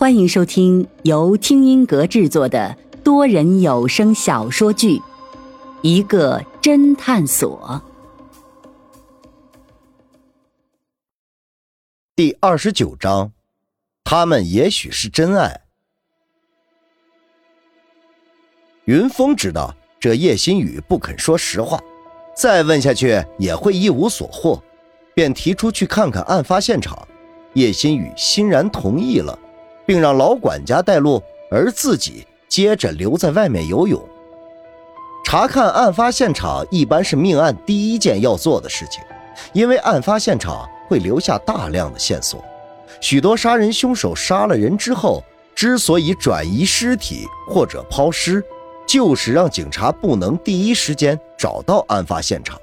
欢迎收听由听音阁制作的多人有声小说剧《一个侦探所》第二十九章。他们也许是真爱。云峰知道这叶新宇不肯说实话，再问下去也会一无所获，便提出去看看案发现场。叶新宇欣然同意了。并让老管家带路，而自己接着留在外面游泳。查看案发现场一般是命案第一件要做的事情，因为案发现场会留下大量的线索。许多杀人凶手杀了人之后，之所以转移尸体或者抛尸，就是让警察不能第一时间找到案发现场，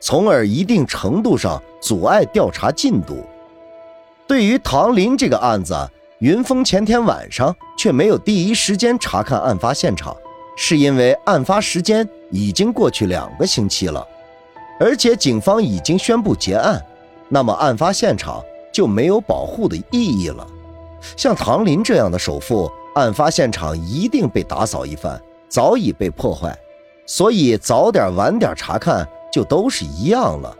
从而一定程度上阻碍调查进度。对于唐林这个案子。云峰前天晚上却没有第一时间查看案发现场，是因为案发时间已经过去两个星期了，而且警方已经宣布结案，那么案发现场就没有保护的意义了。像唐林这样的首富，案发现场一定被打扫一番，早已被破坏，所以早点晚点查看就都是一样了。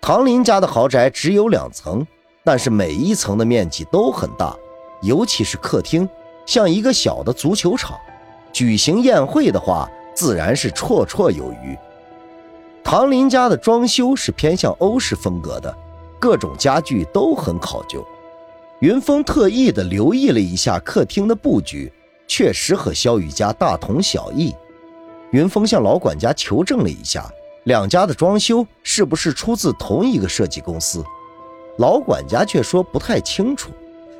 唐林家的豪宅只有两层。但是每一层的面积都很大，尤其是客厅，像一个小的足球场。举行宴会的话，自然是绰绰有余。唐林家的装修是偏向欧式风格的，各种家具都很考究。云峰特意的留意了一下客厅的布局，确实和萧雨家大同小异。云峰向老管家求证了一下，两家的装修是不是出自同一个设计公司？老管家却说不太清楚，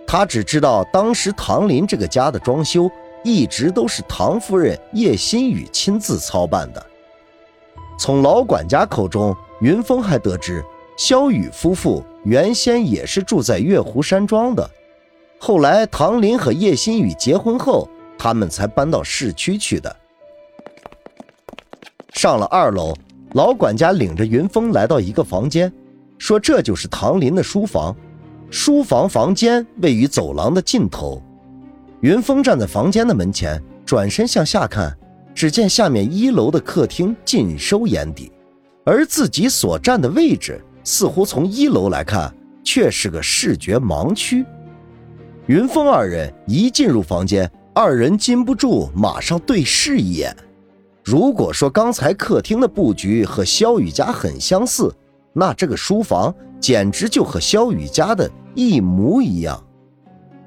他只知道当时唐林这个家的装修一直都是唐夫人叶新雨亲自操办的。从老管家口中，云峰还得知萧雨夫妇原先也是住在月湖山庄的，后来唐林和叶新雨结婚后，他们才搬到市区去的。上了二楼，老管家领着云峰来到一个房间。说这就是唐林的书房，书房房间位于走廊的尽头。云峰站在房间的门前，转身向下看，只见下面一楼的客厅尽收眼底，而自己所站的位置似乎从一楼来看却是个视觉盲区。云峰二人一进入房间，二人禁不住马上对视一眼。如果说刚才客厅的布局和萧雨家很相似，那这个书房简直就和萧雨家的一模一样，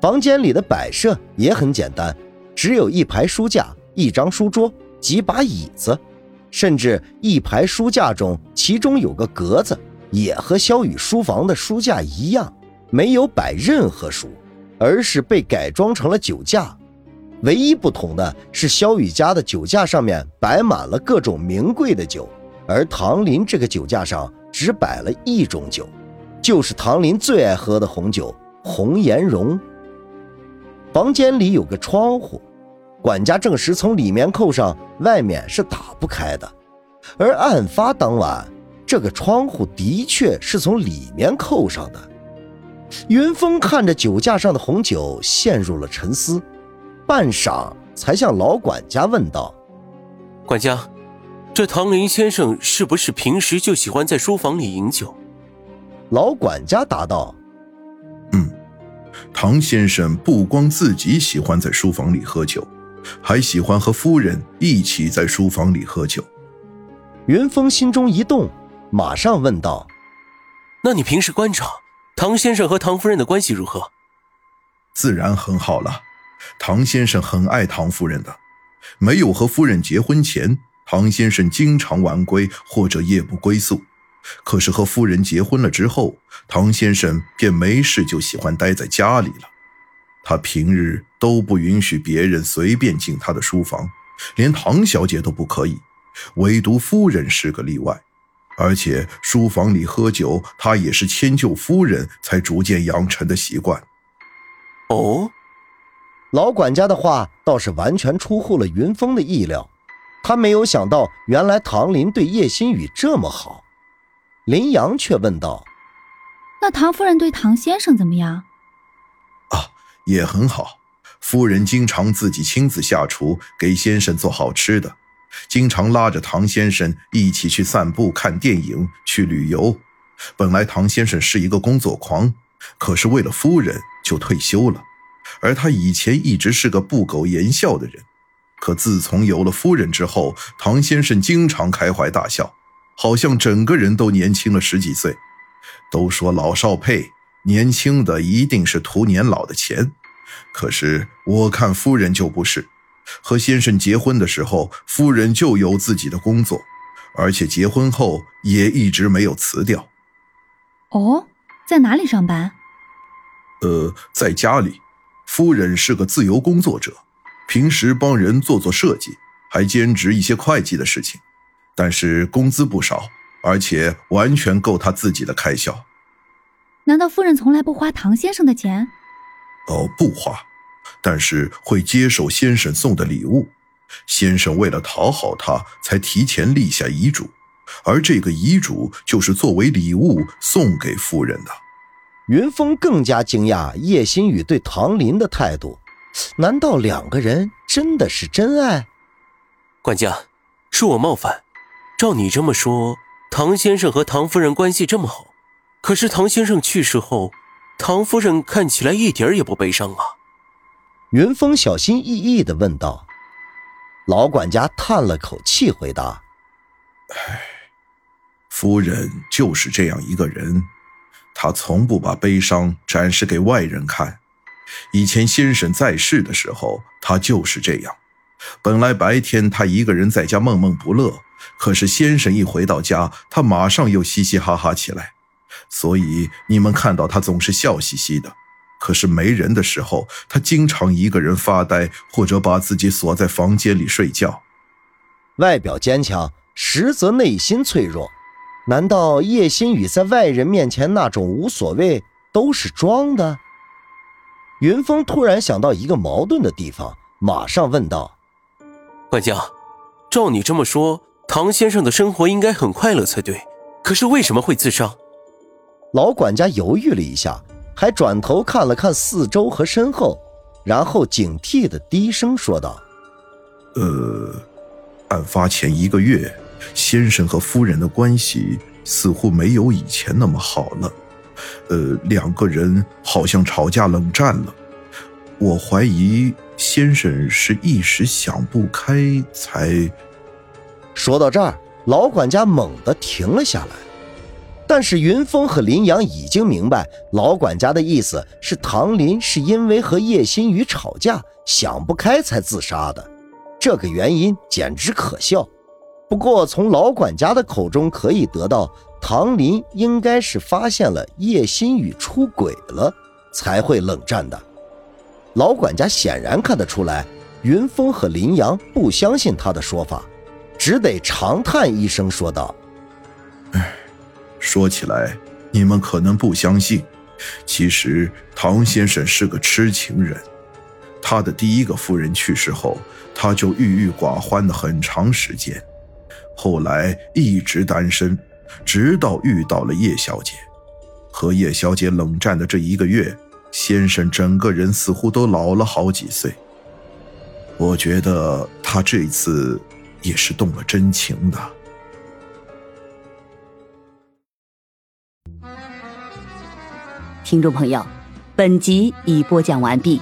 房间里的摆设也很简单，只有一排书架、一张书桌、几把椅子，甚至一排书架中其中有个格子，也和萧雨书房的书架一样，没有摆任何书，而是被改装成了酒架。唯一不同的是，萧雨家的酒架上面摆满了各种名贵的酒，而唐林这个酒架上。只摆了一种酒，就是唐林最爱喝的红酒——红颜绒。房间里有个窗户，管家证实从里面扣上，外面是打不开的。而案发当晚，这个窗户的确是从里面扣上的。云峰看着酒架上的红酒，陷入了沉思，半晌才向老管家问道：“管家。”这唐林先生是不是平时就喜欢在书房里饮酒？老管家答道：“嗯，唐先生不光自己喜欢在书房里喝酒，还喜欢和夫人一起在书房里喝酒。”云峰心中一动，马上问道：“那你平时观察唐先生和唐夫人的关系如何？”自然很好了，唐先生很爱唐夫人的，没有和夫人结婚前。唐先生经常晚归或者夜不归宿，可是和夫人结婚了之后，唐先生便没事就喜欢待在家里了。他平日都不允许别人随便进他的书房，连唐小姐都不可以，唯独夫人是个例外。而且书房里喝酒，他也是迁就夫人才逐渐养成的习惯。哦，老管家的话倒是完全出乎了云峰的意料。他没有想到，原来唐林对叶新宇这么好。林阳却问道：“那唐夫人对唐先生怎么样？”“啊，也很好。夫人经常自己亲自下厨给先生做好吃的，经常拉着唐先生一起去散步、看电影、去旅游。本来唐先生是一个工作狂，可是为了夫人就退休了。而他以前一直是个不苟言笑的人，可自从有了夫人之后，唐先生经常开怀大笑，好像整个人都年轻了十几岁。都说老少配，年轻的一定是图年老的钱，可是我看夫人就不是。和先生结婚的时候，夫人就有自己的工作，而且结婚后也一直没有辞掉。哦，在哪里上班？呃，在家里。夫人是个自由工作者，平时帮人做做设计，还兼职一些会计的事情，但是工资不少，而且完全够他自己的开销。难道夫人从来不花唐先生的钱？哦，不花，但是会接受先生送的礼物。先生为了讨好他，才提前立下遗嘱，而这个遗嘱就是作为礼物送给夫人的。云峰更加惊讶叶新宇对唐林的态度，难道两个人真的是真爱？管家，恕我冒犯。照你这么说，唐先生和唐夫人关系这么好，可是唐先生去世后，唐夫人看起来一点也不悲伤啊。云峰小心翼翼的问道。老管家叹了口气，回答：“唉，夫人就是这样一个人。”她从不把悲伤展示给外人看。以前先生在世的时候，他就是这样。本来白天他一个人在家闷闷不乐，可是先生一回到家，他马上又嘻嘻哈哈起来。所以你们看到他总是笑嘻嘻的。可是没人的时候，他经常一个人发呆，或者把自己锁在房间里睡觉。外表坚强，实则内心脆弱。难道叶新宇在外人面前那种无所谓都是装的？云峰突然想到一个矛盾的地方，马上问道：“管家，照你这么说，唐先生的生活应该很快乐才对，可是为什么会自杀？”老管家犹豫了一下，还转头看了看四周和身后，然后警惕的低声说道：“呃，案发前一个月。”先生和夫人的关系似乎没有以前那么好了，呃，两个人好像吵架冷战了。我怀疑先生是一时想不开才……说到这儿，老管家猛地停了下来。但是云峰和林阳已经明白，老管家的意思是唐林是因为和叶新宇吵架想不开才自杀的，这个原因简直可笑。不过，从老管家的口中可以得到，唐林应该是发现了叶新宇出轨了，才会冷战的。老管家显然看得出来，云峰和林阳不相信他的说法，只得长叹一声说道：“唉，说起来，你们可能不相信，其实唐先生是个痴情人。他的第一个夫人去世后，他就郁郁寡欢了很长时间。”后来一直单身，直到遇到了叶小姐。和叶小姐冷战的这一个月，先生整个人似乎都老了好几岁。我觉得他这次也是动了真情的。听众朋友，本集已播讲完毕，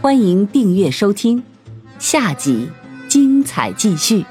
欢迎订阅收听，下集精彩继续。